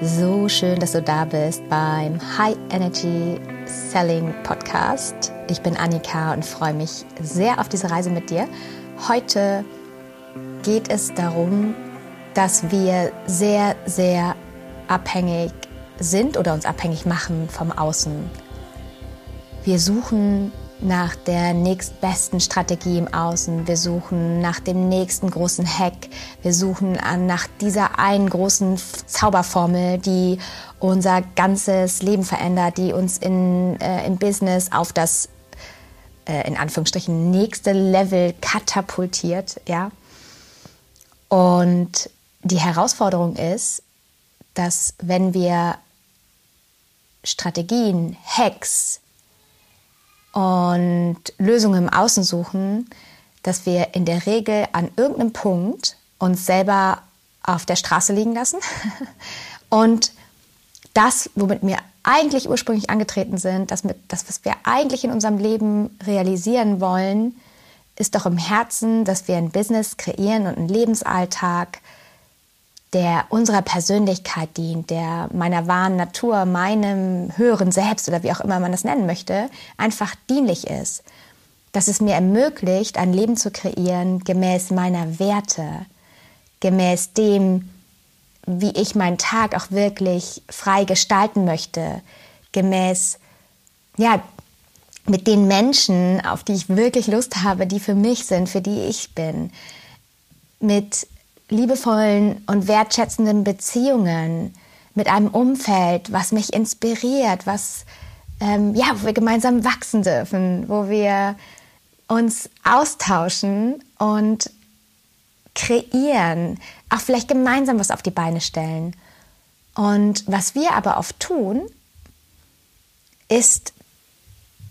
So schön, dass du da bist beim High Energy Selling Podcast. Ich bin Annika und freue mich sehr auf diese Reise mit dir. Heute geht es darum, dass wir sehr, sehr abhängig sind oder uns abhängig machen vom Außen. Wir suchen nach der nächstbesten Strategie im Außen. Wir suchen nach dem nächsten großen Hack. Wir suchen nach dieser einen großen Zauberformel, die unser ganzes Leben verändert, die uns in, äh, im Business auf das äh, in Anführungsstrichen nächste Level katapultiert, ja. Und die Herausforderung ist, dass wenn wir Strategien, Hacks, und Lösungen im Außen suchen, dass wir in der Regel an irgendeinem Punkt uns selber auf der Straße liegen lassen. Und das, womit wir eigentlich ursprünglich angetreten sind, das, das, was wir eigentlich in unserem Leben realisieren wollen, ist doch im Herzen, dass wir ein Business kreieren und einen Lebensalltag, der unserer Persönlichkeit dient, der meiner wahren Natur, meinem höheren Selbst oder wie auch immer man das nennen möchte, einfach dienlich ist. Dass es mir ermöglicht, ein Leben zu kreieren gemäß meiner Werte, gemäß dem, wie ich meinen Tag auch wirklich frei gestalten möchte, gemäß, ja, mit den Menschen, auf die ich wirklich Lust habe, die für mich sind, für die ich bin, mit liebevollen und wertschätzenden Beziehungen, mit einem Umfeld, was mich inspiriert, was ähm, ja, wo wir gemeinsam wachsen dürfen, wo wir uns austauschen und kreieren, auch vielleicht gemeinsam was auf die Beine stellen. Und was wir aber oft tun, ist,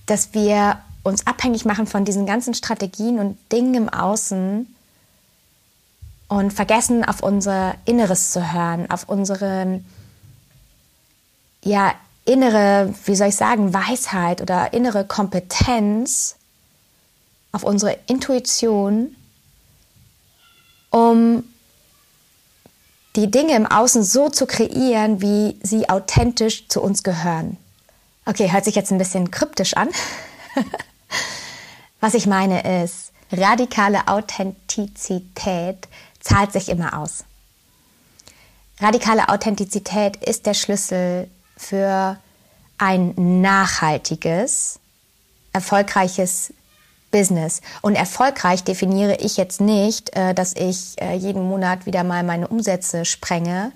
dass wir uns abhängig machen von diesen ganzen Strategien und Dingen im Außen, und vergessen, auf unser Inneres zu hören, auf unsere ja, innere, wie soll ich sagen, Weisheit oder innere Kompetenz, auf unsere Intuition, um die Dinge im Außen so zu kreieren, wie sie authentisch zu uns gehören. Okay, hört sich jetzt ein bisschen kryptisch an. Was ich meine ist, radikale Authentizität zahlt sich immer aus. Radikale Authentizität ist der Schlüssel für ein nachhaltiges, erfolgreiches Business. Und erfolgreich definiere ich jetzt nicht, äh, dass ich äh, jeden Monat wieder mal meine Umsätze sprenge,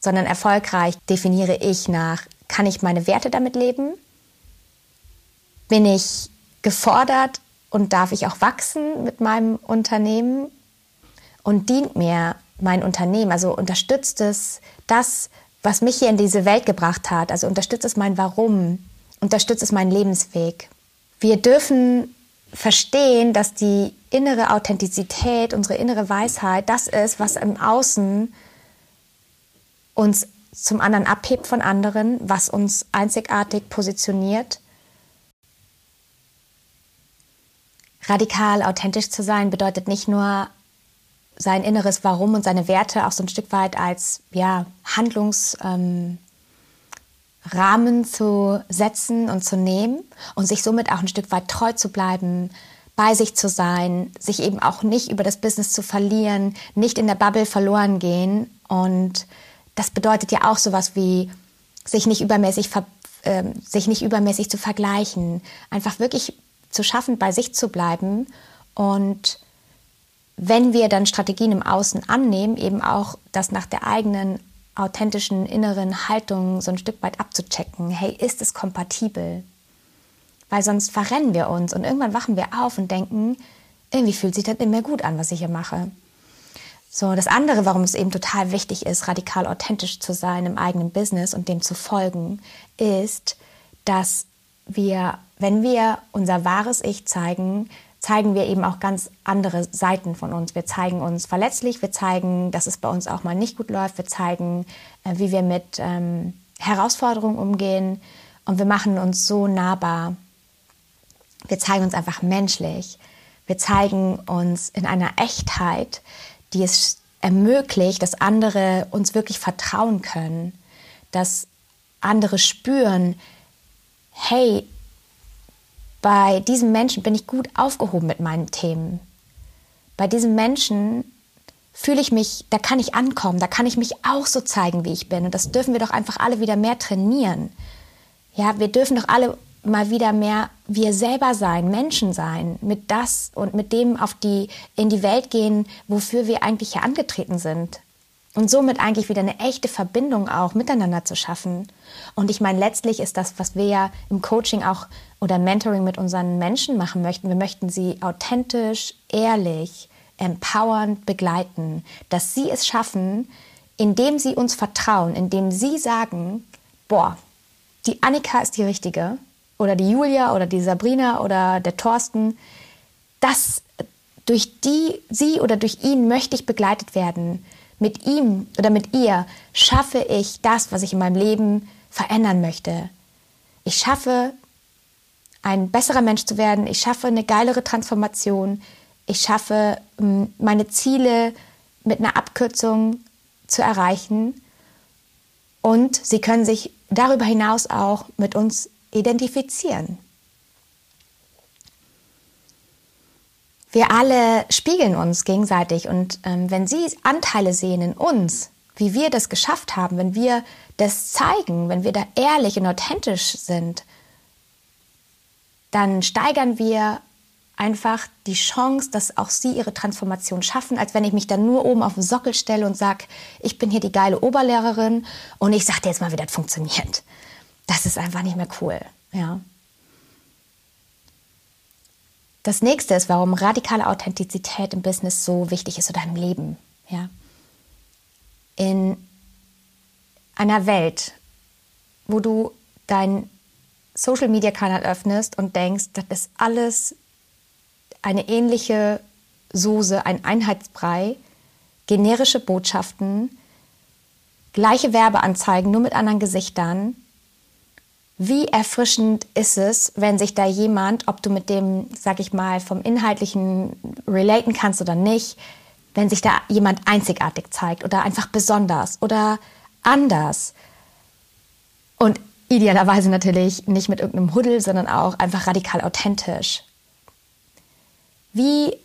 sondern erfolgreich definiere ich nach, kann ich meine Werte damit leben? Bin ich gefordert und darf ich auch wachsen mit meinem Unternehmen? Und dient mir mein Unternehmen? Also unterstützt es das, was mich hier in diese Welt gebracht hat? Also unterstützt es mein Warum? Unterstützt es meinen Lebensweg? Wir dürfen verstehen, dass die innere Authentizität, unsere innere Weisheit, das ist, was im Außen uns zum anderen abhebt von anderen, was uns einzigartig positioniert. Radikal authentisch zu sein bedeutet nicht nur sein inneres Warum und seine Werte auch so ein Stück weit als ja, Handlungsrahmen ähm, zu setzen und zu nehmen und sich somit auch ein Stück weit treu zu bleiben, bei sich zu sein, sich eben auch nicht über das Business zu verlieren, nicht in der Bubble verloren gehen. Und das bedeutet ja auch sowas wie sich nicht übermäßig, äh, sich nicht übermäßig zu vergleichen, einfach wirklich zu schaffen, bei sich zu bleiben und wenn wir dann Strategien im Außen annehmen, eben auch das nach der eigenen authentischen inneren Haltung so ein Stück weit abzuchecken. Hey, ist es kompatibel? Weil sonst verrennen wir uns und irgendwann wachen wir auf und denken, irgendwie fühlt sich das mehr gut an, was ich hier mache. So, das andere, warum es eben total wichtig ist, radikal authentisch zu sein im eigenen Business und dem zu folgen, ist, dass wir, wenn wir unser wahres Ich zeigen, zeigen wir eben auch ganz andere Seiten von uns. Wir zeigen uns verletzlich, wir zeigen, dass es bei uns auch mal nicht gut läuft, wir zeigen, äh, wie wir mit ähm, Herausforderungen umgehen und wir machen uns so nahbar. Wir zeigen uns einfach menschlich. Wir zeigen uns in einer Echtheit, die es ermöglicht, dass andere uns wirklich vertrauen können, dass andere spüren, hey, bei diesem Menschen bin ich gut aufgehoben mit meinen Themen. Bei diesem Menschen fühle ich mich, da kann ich ankommen, da kann ich mich auch so zeigen, wie ich bin. Und das dürfen wir doch einfach alle wieder mehr trainieren. Ja, wir dürfen doch alle mal wieder mehr wir selber sein, Menschen sein, mit das und mit dem auf die, in die Welt gehen, wofür wir eigentlich hier angetreten sind. Und somit eigentlich wieder eine echte Verbindung auch miteinander zu schaffen. Und ich meine, letztlich ist das, was wir ja im Coaching auch oder Mentoring mit unseren Menschen machen möchten. Wir möchten sie authentisch, ehrlich, empowernd begleiten, dass sie es schaffen, indem sie uns vertrauen, indem sie sagen, boah, die Annika ist die richtige oder die Julia oder die Sabrina oder der Thorsten, das durch die, sie oder durch ihn möchte ich begleitet werden. Mit ihm oder mit ihr schaffe ich das, was ich in meinem Leben verändern möchte. Ich schaffe, ein besserer Mensch zu werden. Ich schaffe eine geilere Transformation ich schaffe, meine Ziele mit einer Abkürzung zu erreichen. Und sie können sich darüber hinaus auch mit uns identifizieren. Wir alle spiegeln uns gegenseitig und ähm, wenn Sie Anteile sehen in uns, wie wir das geschafft haben, wenn wir das zeigen, wenn wir da ehrlich und authentisch sind, dann steigern wir einfach die Chance, dass auch sie ihre Transformation schaffen, als wenn ich mich dann nur oben auf den Sockel stelle und sage, ich bin hier die geile Oberlehrerin und ich sage dir jetzt mal, wie das funktioniert. Das ist einfach nicht mehr cool. Ja. Das nächste ist, warum radikale Authentizität im Business so wichtig ist oder im Leben. Ja. In einer Welt, wo du deinen Social Media Kanal öffnest und denkst, das ist alles eine ähnliche Soße, ein Einheitsbrei, generische Botschaften, gleiche Werbeanzeigen, nur mit anderen Gesichtern. Wie erfrischend ist es, wenn sich da jemand, ob du mit dem, sag ich mal, vom Inhaltlichen relaten kannst oder nicht, wenn sich da jemand einzigartig zeigt oder einfach besonders oder anders. Und idealerweise natürlich nicht mit irgendeinem Huddel, sondern auch einfach radikal authentisch. Wie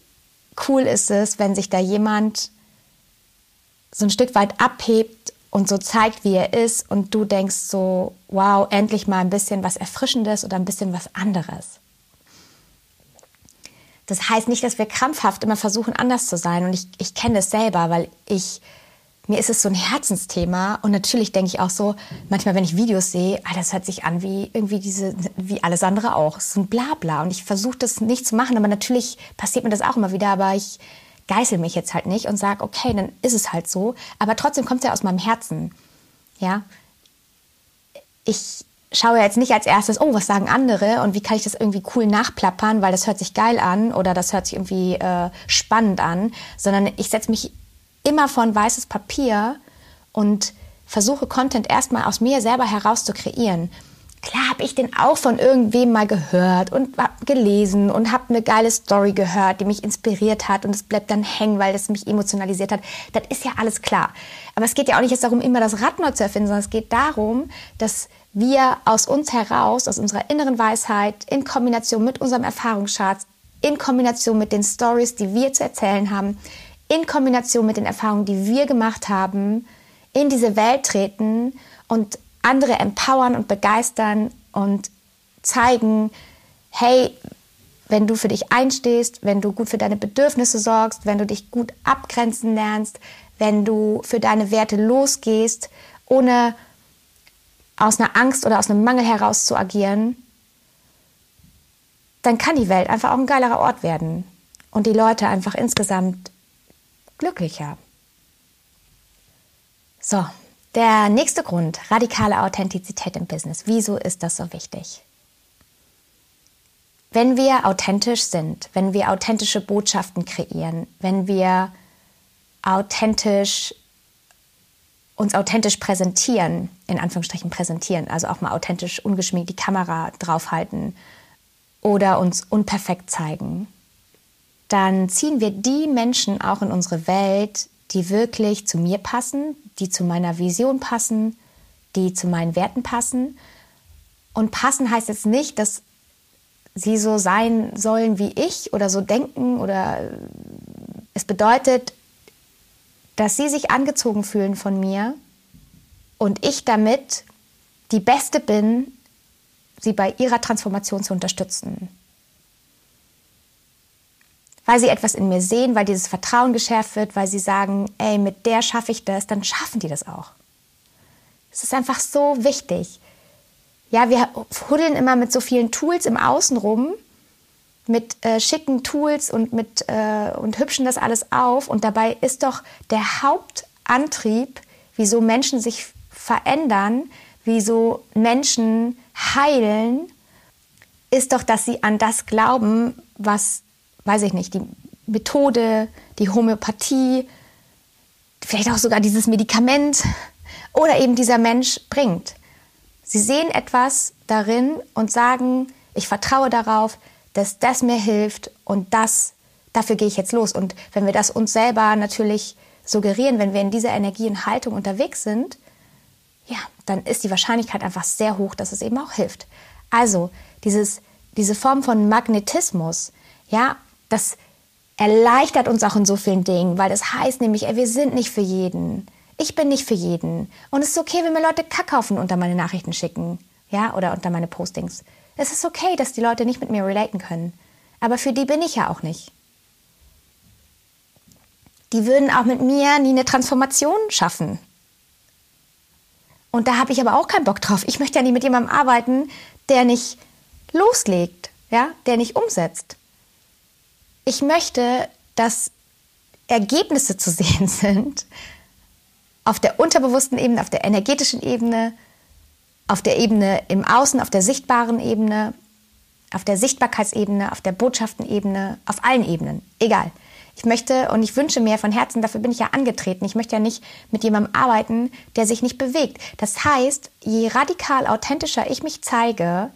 cool ist es, wenn sich da jemand so ein Stück weit abhebt und so zeigt, wie er ist und du denkst so, wow, endlich mal ein bisschen was Erfrischendes oder ein bisschen was anderes. Das heißt nicht, dass wir krampfhaft immer versuchen, anders zu sein. Und ich, ich kenne das selber, weil ich mir ist es so ein Herzensthema und natürlich denke ich auch so, manchmal, wenn ich Videos sehe, ah, das hört sich an wie irgendwie diese, wie alles andere auch, so ein Blabla. Und ich versuche das nicht zu machen, aber natürlich passiert mir das auch immer wieder, aber ich geißel mich jetzt halt nicht und sage, okay, dann ist es halt so. Aber trotzdem kommt es ja aus meinem Herzen. Ja. Ich schaue jetzt nicht als erstes, oh, was sagen andere und wie kann ich das irgendwie cool nachplappern, weil das hört sich geil an oder das hört sich irgendwie äh, spannend an, sondern ich setze mich immer von weißes Papier und versuche Content erstmal aus mir selber heraus zu kreieren. Klar habe ich den auch von irgendwem mal gehört und gelesen und habe eine geile Story gehört, die mich inspiriert hat und es bleibt dann hängen, weil es mich emotionalisiert hat. Das ist ja alles klar. Aber es geht ja auch nicht jetzt darum, immer das Rad neu zu erfinden, sondern es geht darum, dass wir aus uns heraus, aus unserer inneren Weisheit, in Kombination mit unserem Erfahrungsschatz, in Kombination mit den Stories, die wir zu erzählen haben, in Kombination mit den Erfahrungen, die wir gemacht haben, in diese Welt treten und andere empowern und begeistern und zeigen, hey, wenn du für dich einstehst, wenn du gut für deine Bedürfnisse sorgst, wenn du dich gut abgrenzen lernst, wenn du für deine Werte losgehst, ohne aus einer Angst oder aus einem Mangel heraus zu agieren, dann kann die Welt einfach auch ein geilerer Ort werden und die Leute einfach insgesamt glücklicher. So, der nächste Grund, radikale Authentizität im Business. Wieso ist das so wichtig? Wenn wir authentisch sind, wenn wir authentische Botschaften kreieren, wenn wir authentisch uns authentisch präsentieren, in Anführungsstrichen präsentieren, also auch mal authentisch ungeschminkt die Kamera draufhalten oder uns unperfekt zeigen, dann ziehen wir die Menschen auch in unsere Welt, die wirklich zu mir passen, die zu meiner Vision passen, die zu meinen Werten passen. Und passen heißt jetzt nicht, dass sie so sein sollen wie ich oder so denken oder es bedeutet, dass sie sich angezogen fühlen von mir und ich damit die Beste bin, sie bei ihrer Transformation zu unterstützen. Weil sie etwas in mir sehen, weil dieses Vertrauen geschärft wird, weil sie sagen, ey, mit der schaffe ich das, dann schaffen die das auch. Es ist einfach so wichtig. Ja, wir huddeln immer mit so vielen Tools im Außen rum, mit äh, schicken Tools und mit äh, und hübschen das alles auf. Und dabei ist doch der Hauptantrieb, wieso Menschen sich verändern, wieso Menschen heilen, ist doch, dass sie an das glauben, was, weiß ich nicht, die Methode, die Homöopathie, vielleicht auch sogar dieses Medikament oder eben dieser Mensch bringt. Sie sehen etwas darin und sagen, ich vertraue darauf, dass das mir hilft und das, dafür gehe ich jetzt los. Und wenn wir das uns selber natürlich suggerieren, wenn wir in dieser Energie und Haltung unterwegs sind, ja, dann ist die Wahrscheinlichkeit einfach sehr hoch, dass es eben auch hilft. Also dieses, diese Form von Magnetismus, ja, das erleichtert uns auch in so vielen Dingen, weil das heißt nämlich, ey, wir sind nicht für jeden. Ich bin nicht für jeden. Und es ist okay, wenn mir Leute Kackhaufen unter meine Nachrichten schicken, ja, oder unter meine Postings. Es ist okay, dass die Leute nicht mit mir relaten können. Aber für die bin ich ja auch nicht. Die würden auch mit mir nie eine Transformation schaffen. Und da habe ich aber auch keinen Bock drauf. Ich möchte ja nie mit jemandem arbeiten, der nicht loslegt, ja, der nicht umsetzt. Ich möchte, dass Ergebnisse zu sehen sind auf der unterbewussten Ebene, auf der energetischen Ebene, auf der Ebene im Außen, auf der sichtbaren Ebene, auf der Sichtbarkeitsebene, auf der Botschaftenebene, auf allen Ebenen. Egal. Ich möchte und ich wünsche mir von Herzen, dafür bin ich ja angetreten. Ich möchte ja nicht mit jemandem arbeiten, der sich nicht bewegt. Das heißt, je radikal authentischer ich mich zeige,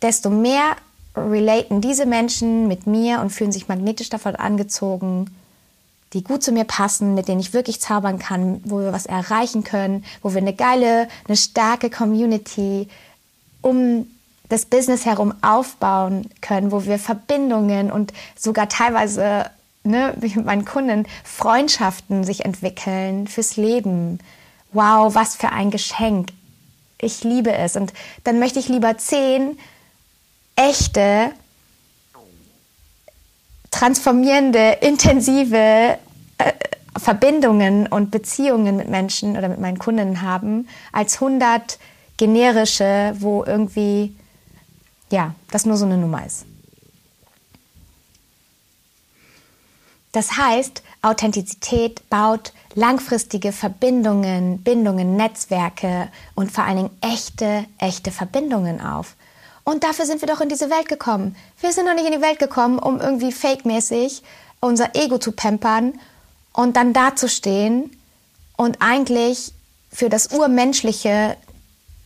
desto mehr relaten diese Menschen mit mir und fühlen sich magnetisch davon angezogen, die gut zu mir passen, mit denen ich wirklich zaubern kann, wo wir was erreichen können, wo wir eine geile, eine starke Community um das Business herum aufbauen können, wo wir Verbindungen und sogar teilweise ne, mit meinen Kunden Freundschaften sich entwickeln fürs Leben. Wow, was für ein Geschenk. Ich liebe es. Und dann möchte ich lieber zehn echte transformierende, intensive äh, Verbindungen und Beziehungen mit Menschen oder mit meinen Kunden haben, als 100 generische, wo irgendwie, ja, das nur so eine Nummer ist. Das heißt, Authentizität baut langfristige Verbindungen, Bindungen, Netzwerke und vor allen Dingen echte, echte Verbindungen auf. Und dafür sind wir doch in diese Welt gekommen. Wir sind doch nicht in die Welt gekommen, um irgendwie fake-mäßig unser Ego zu pampern und dann dazustehen und eigentlich für das Urmenschliche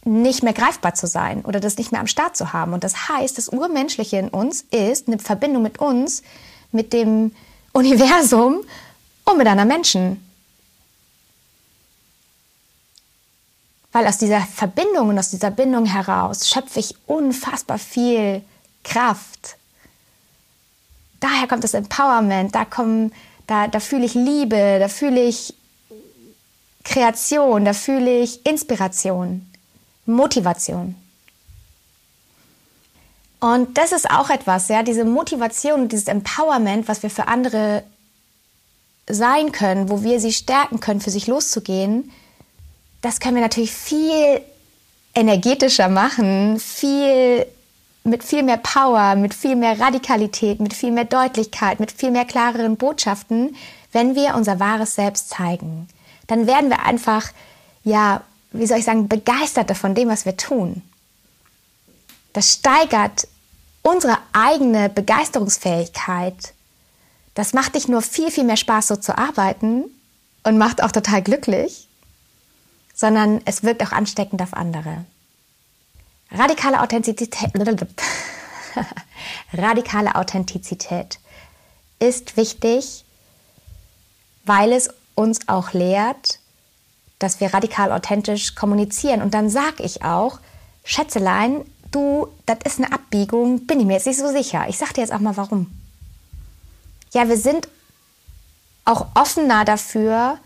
nicht mehr greifbar zu sein oder das nicht mehr am Start zu haben. Und das heißt, das Urmenschliche in uns ist eine Verbindung mit uns, mit dem Universum und mit anderen Menschen. Weil aus dieser Verbindung und aus dieser Bindung heraus schöpfe ich unfassbar viel Kraft. Daher kommt das Empowerment, da, kommen, da, da fühle ich Liebe, da fühle ich Kreation, da fühle ich Inspiration, Motivation. Und das ist auch etwas, ja, diese Motivation und dieses Empowerment, was wir für andere sein können, wo wir sie stärken können, für sich loszugehen, das können wir natürlich viel energetischer machen, viel mit viel mehr Power, mit viel mehr Radikalität, mit viel mehr Deutlichkeit, mit viel mehr klareren Botschaften, wenn wir unser wahres Selbst zeigen. Dann werden wir einfach, ja, wie soll ich sagen, begeistert von dem, was wir tun. Das steigert unsere eigene Begeisterungsfähigkeit. Das macht nicht nur viel, viel mehr Spaß, so zu arbeiten und macht auch total glücklich, sondern es wirkt auch ansteckend auf andere. Radikale Authentizität, radikale Authentizität ist wichtig, weil es uns auch lehrt, dass wir radikal authentisch kommunizieren. Und dann sage ich auch, Schätzelein, du, das ist eine Abbiegung, bin ich mir jetzt nicht so sicher. Ich sage dir jetzt auch mal warum. Ja, wir sind auch offener dafür,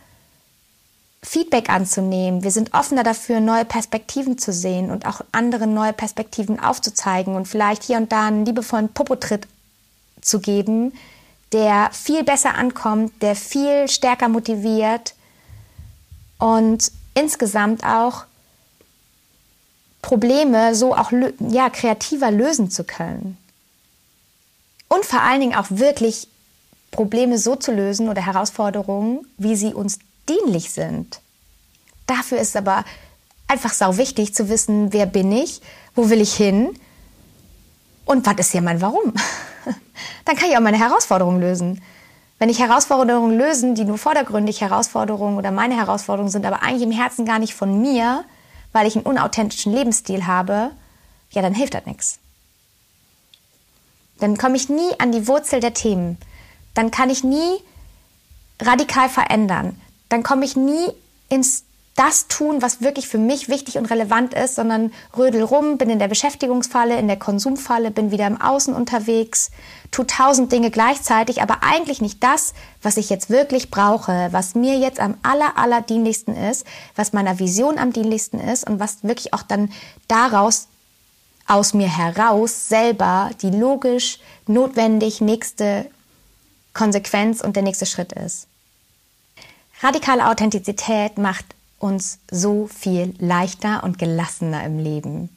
Feedback anzunehmen. Wir sind offener dafür, neue Perspektiven zu sehen und auch anderen neue Perspektiven aufzuzeigen und vielleicht hier und da einen liebevollen Popotritt zu geben, der viel besser ankommt, der viel stärker motiviert und insgesamt auch Probleme so auch ja, kreativer lösen zu können. Und vor allen Dingen auch wirklich Probleme so zu lösen oder Herausforderungen, wie sie uns dienlich sind. Dafür ist aber einfach sau wichtig zu wissen, wer bin ich, wo will ich hin und was ist hier mein Warum. Dann kann ich auch meine Herausforderungen lösen. Wenn ich Herausforderungen lösen, die nur vordergründig Herausforderungen oder meine Herausforderungen sind, aber eigentlich im Herzen gar nicht von mir, weil ich einen unauthentischen Lebensstil habe, ja, dann hilft das nichts. Dann komme ich nie an die Wurzel der Themen. Dann kann ich nie radikal verändern. Dann komme ich nie ins das tun, was wirklich für mich wichtig und relevant ist, sondern rödel rum, bin in der Beschäftigungsfalle, in der Konsumfalle, bin wieder im Außen unterwegs, tu tausend Dinge gleichzeitig, aber eigentlich nicht das, was ich jetzt wirklich brauche, was mir jetzt am aller, aller dienlichsten ist, was meiner Vision am dienlichsten ist und was wirklich auch dann daraus aus mir heraus selber die logisch notwendig nächste Konsequenz und der nächste Schritt ist. Radikale Authentizität macht uns so viel leichter und gelassener im Leben.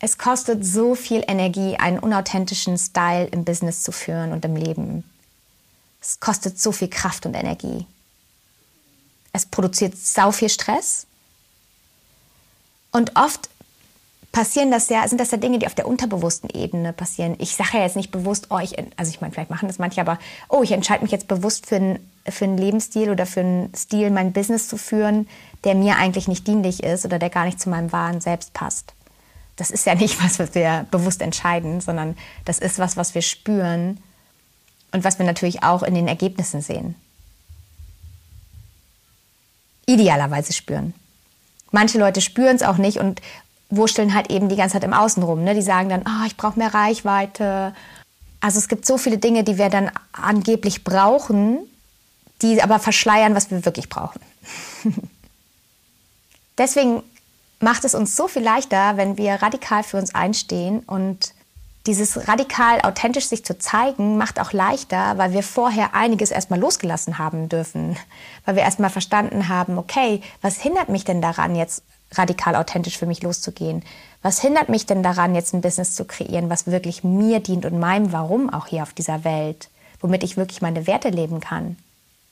Es kostet so viel Energie, einen unauthentischen Style im Business zu führen und im Leben. Es kostet so viel Kraft und Energie. Es produziert sau viel Stress. Und oft passieren das ja, sind das ja Dinge, die auf der unterbewussten Ebene passieren. Ich sage ja jetzt nicht bewusst, oh, ich, also ich meine, vielleicht machen das manche, aber oh, ich entscheide mich jetzt bewusst für einen, für einen Lebensstil oder für einen Stil, mein Business zu führen, der mir eigentlich nicht dienlich ist oder der gar nicht zu meinem wahren Selbst passt. Das ist ja nicht was, was wir bewusst entscheiden, sondern das ist was, was wir spüren und was wir natürlich auch in den Ergebnissen sehen. Idealerweise spüren. Manche Leute spüren es auch nicht und wurschteln halt eben die ganze Zeit im Außen rum. Ne? Die sagen dann, oh, ich brauche mehr Reichweite. Also es gibt so viele Dinge, die wir dann angeblich brauchen, die aber verschleiern, was wir wirklich brauchen. Deswegen macht es uns so viel leichter, wenn wir radikal für uns einstehen und dieses radikal authentisch sich zu zeigen, macht auch leichter, weil wir vorher einiges erstmal losgelassen haben dürfen. Weil wir erstmal verstanden haben, okay, was hindert mich denn daran, jetzt radikal authentisch für mich loszugehen? Was hindert mich denn daran, jetzt ein Business zu kreieren, was wirklich mir dient und meinem Warum auch hier auf dieser Welt, womit ich wirklich meine Werte leben kann?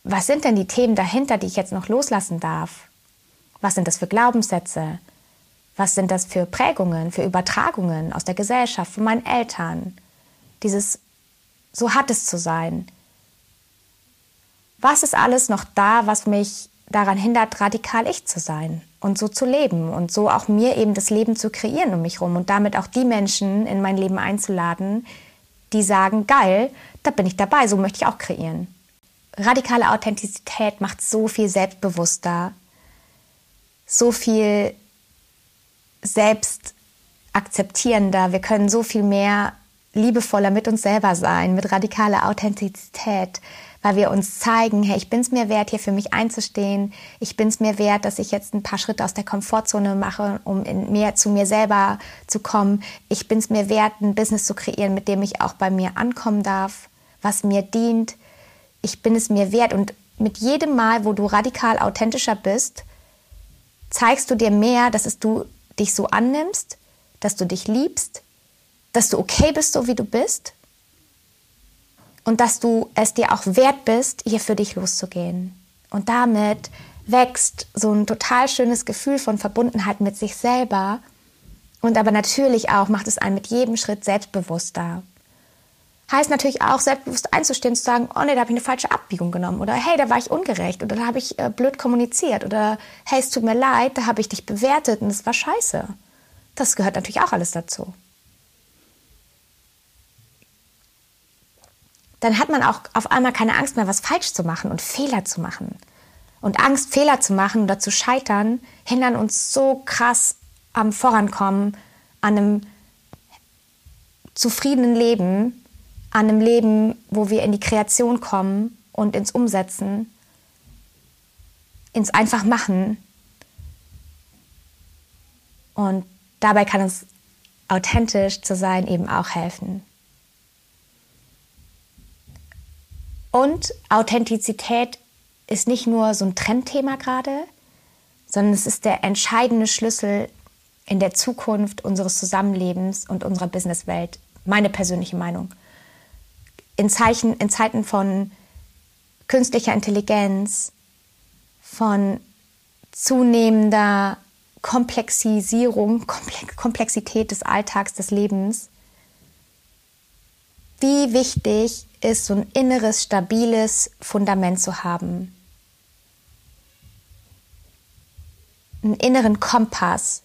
Was sind denn die Themen dahinter, die ich jetzt noch loslassen darf? Was sind das für Glaubenssätze? Was sind das für Prägungen, für Übertragungen aus der Gesellschaft, von meinen Eltern? Dieses so hat es zu sein. Was ist alles noch da, was mich daran hindert, radikal ich zu sein und so zu leben und so auch mir eben das Leben zu kreieren um mich herum und damit auch die Menschen in mein Leben einzuladen, die sagen, geil, da bin ich dabei, so möchte ich auch kreieren. Radikale Authentizität macht so viel selbstbewusster, so viel selbst akzeptierender, wir können so viel mehr liebevoller mit uns selber sein, mit radikaler Authentizität, weil wir uns zeigen, hey, ich bin es mir wert, hier für mich einzustehen. Ich bin es mir wert, dass ich jetzt ein paar Schritte aus der Komfortzone mache, um mehr zu mir selber zu kommen. Ich bin es mir wert, ein Business zu kreieren, mit dem ich auch bei mir ankommen darf, was mir dient. Ich bin es mir wert. Und mit jedem Mal, wo du radikal authentischer bist, zeigst du dir mehr, dass es du dich so annimmst, dass du dich liebst, dass du okay bist, so wie du bist und dass du es dir auch wert bist, hier für dich loszugehen. Und damit wächst so ein total schönes Gefühl von Verbundenheit mit sich selber und aber natürlich auch macht es einen mit jedem Schritt selbstbewusster. Heißt natürlich auch, selbstbewusst einzustehen, zu sagen, oh nee, da habe ich eine falsche Abbiegung genommen oder hey, da war ich ungerecht oder da habe ich äh, blöd kommuniziert oder hey, es tut mir leid, da habe ich dich bewertet und es war scheiße. Das gehört natürlich auch alles dazu. Dann hat man auch auf einmal keine Angst mehr, was falsch zu machen und Fehler zu machen. Und Angst, Fehler zu machen oder zu scheitern, hindern uns so krass am Vorankommen, an einem zufriedenen Leben, an einem Leben, wo wir in die Kreation kommen und ins Umsetzen, ins einfach machen. Und dabei kann uns authentisch zu sein eben auch helfen. Und Authentizität ist nicht nur so ein Trendthema gerade, sondern es ist der entscheidende Schlüssel in der Zukunft unseres Zusammenlebens und unserer Businesswelt. Meine persönliche Meinung. In, Zeichen, in Zeiten von künstlicher Intelligenz, von zunehmender Komplexisierung, Komplexität des Alltags, des Lebens. Wie wichtig ist so ein inneres, stabiles Fundament zu haben. Einen inneren Kompass,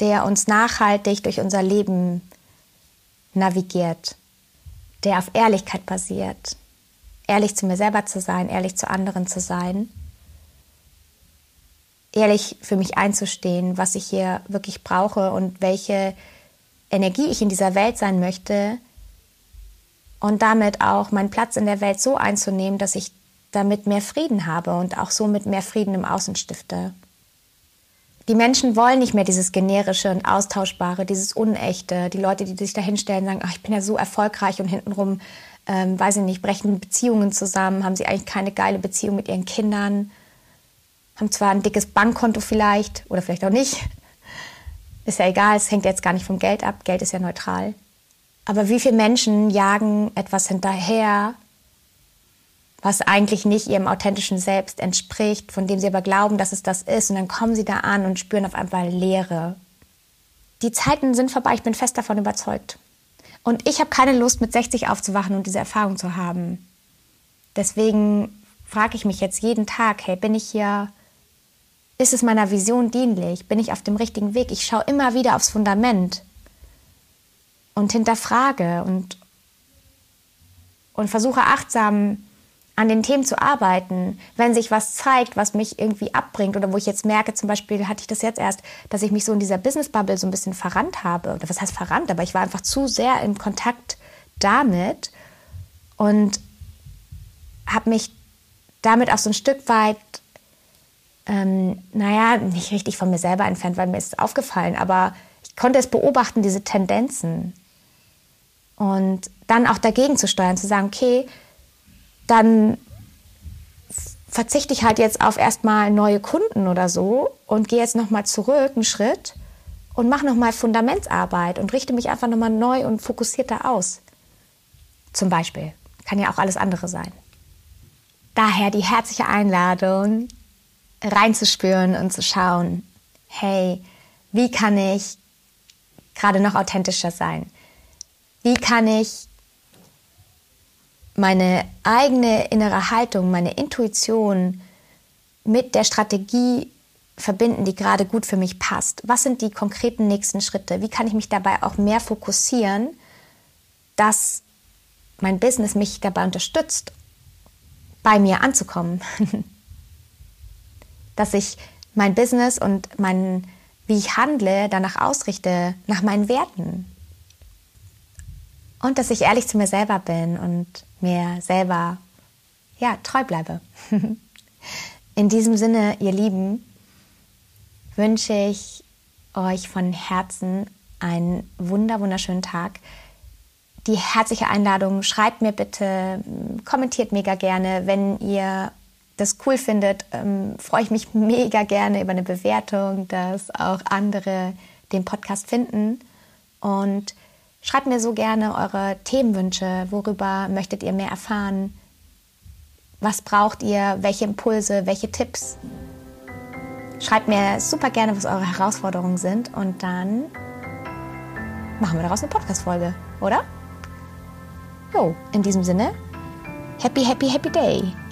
der uns nachhaltig durch unser Leben navigiert, der auf Ehrlichkeit basiert. Ehrlich zu mir selber zu sein, ehrlich zu anderen zu sein ehrlich für mich einzustehen, was ich hier wirklich brauche und welche Energie ich in dieser Welt sein möchte und damit auch meinen Platz in der Welt so einzunehmen, dass ich damit mehr Frieden habe und auch somit mehr Frieden im Außen stifte. Die Menschen wollen nicht mehr dieses generische und austauschbare, dieses unechte. Die Leute, die sich da hinstellen, sagen, ach, ich bin ja so erfolgreich und hintenrum, ähm, weiß ich nicht, brechen Beziehungen zusammen, haben sie eigentlich keine geile Beziehung mit ihren Kindern haben zwar ein dickes Bankkonto vielleicht oder vielleicht auch nicht. Ist ja egal, es hängt jetzt gar nicht vom Geld ab. Geld ist ja neutral. Aber wie viele Menschen jagen etwas hinterher, was eigentlich nicht ihrem authentischen Selbst entspricht, von dem sie aber glauben, dass es das ist. Und dann kommen sie da an und spüren auf einmal Leere. Die Zeiten sind vorbei, ich bin fest davon überzeugt. Und ich habe keine Lust, mit 60 aufzuwachen und diese Erfahrung zu haben. Deswegen frage ich mich jetzt jeden Tag, hey, bin ich hier ist es meiner Vision dienlich? Bin ich auf dem richtigen Weg? Ich schaue immer wieder aufs Fundament und hinterfrage und, und versuche achtsam an den Themen zu arbeiten, wenn sich was zeigt, was mich irgendwie abbringt oder wo ich jetzt merke, zum Beispiel hatte ich das jetzt erst, dass ich mich so in dieser Business-Bubble so ein bisschen verrannt habe. Oder was heißt verrannt? Aber ich war einfach zu sehr im Kontakt damit und habe mich damit auch so ein Stück weit ähm, naja, nicht richtig von mir selber entfernt, weil mir ist es aufgefallen, aber ich konnte es beobachten, diese Tendenzen. Und dann auch dagegen zu steuern, zu sagen, okay, dann verzichte ich halt jetzt auf erstmal neue Kunden oder so und gehe jetzt nochmal zurück einen Schritt und mache nochmal Fundamentsarbeit und richte mich einfach nochmal neu und fokussierter aus. Zum Beispiel. Kann ja auch alles andere sein. Daher die herzliche Einladung, reinzuspüren und zu schauen, hey, wie kann ich gerade noch authentischer sein? Wie kann ich meine eigene innere Haltung, meine Intuition mit der Strategie verbinden, die gerade gut für mich passt? Was sind die konkreten nächsten Schritte? Wie kann ich mich dabei auch mehr fokussieren, dass mein Business mich dabei unterstützt, bei mir anzukommen? dass ich mein Business und mein, wie ich handle, danach ausrichte, nach meinen Werten. Und dass ich ehrlich zu mir selber bin und mir selber ja, treu bleibe. In diesem Sinne, ihr Lieben, wünsche ich euch von Herzen einen wunder wunderschönen Tag. Die herzliche Einladung, schreibt mir bitte, kommentiert mega gerne, wenn ihr das cool findet, ähm, freue ich mich mega gerne über eine Bewertung, dass auch andere den Podcast finden. Und schreibt mir so gerne eure Themenwünsche. Worüber möchtet ihr mehr erfahren? Was braucht ihr? Welche Impulse? Welche Tipps? Schreibt mir super gerne, was eure Herausforderungen sind. Und dann machen wir daraus eine Podcast-Folge, oder? Jo, in diesem Sinne, happy, happy, happy day!